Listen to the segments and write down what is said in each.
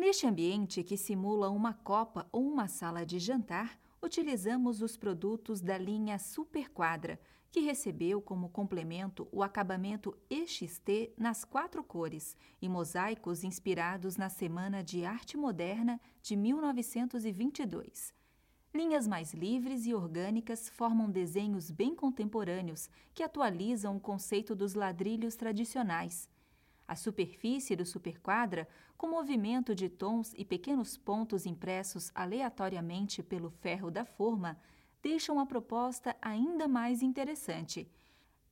Neste ambiente que simula uma copa ou uma sala de jantar, utilizamos os produtos da linha Super Quadra, que recebeu como complemento o acabamento EXT nas quatro cores e mosaicos inspirados na Semana de Arte Moderna de 1922. Linhas mais livres e orgânicas formam desenhos bem contemporâneos que atualizam o conceito dos ladrilhos tradicionais. A superfície do superquadra, com movimento de tons e pequenos pontos impressos aleatoriamente pelo ferro da forma, deixam a proposta ainda mais interessante.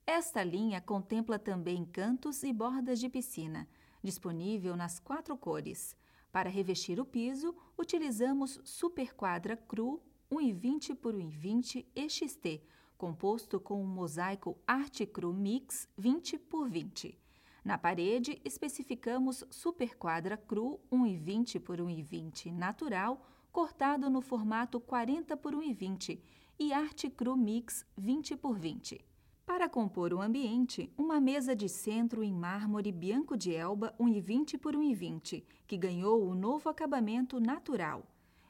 Esta linha contempla também cantos e bordas de piscina, disponível nas quatro cores. Para revestir o piso, utilizamos Superquadra Cru 1,20 por 1,20 EXT, composto com um mosaico Arte Cru Mix 20 por 20. Na parede, especificamos Superquadra Cru 1,20 por 1,20 natural, cortado no formato 40 por 1,20 e Arte Cru Mix 20 por 20. Para compor o ambiente, uma mesa de centro em mármore Bianco de Elba 1,20 por 1,20, que ganhou o novo acabamento natural.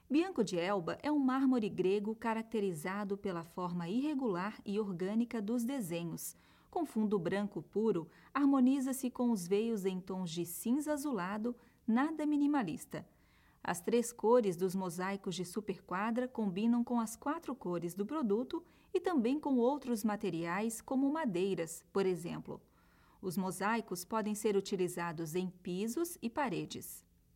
Bianco de Elba é um mármore grego caracterizado pela forma irregular e orgânica dos desenhos. Com fundo branco puro, harmoniza-se com os veios em tons de cinza azulado, nada minimalista. As três cores dos mosaicos de superquadra combinam com as quatro cores do produto e também com outros materiais, como madeiras, por exemplo. Os mosaicos podem ser utilizados em pisos e paredes.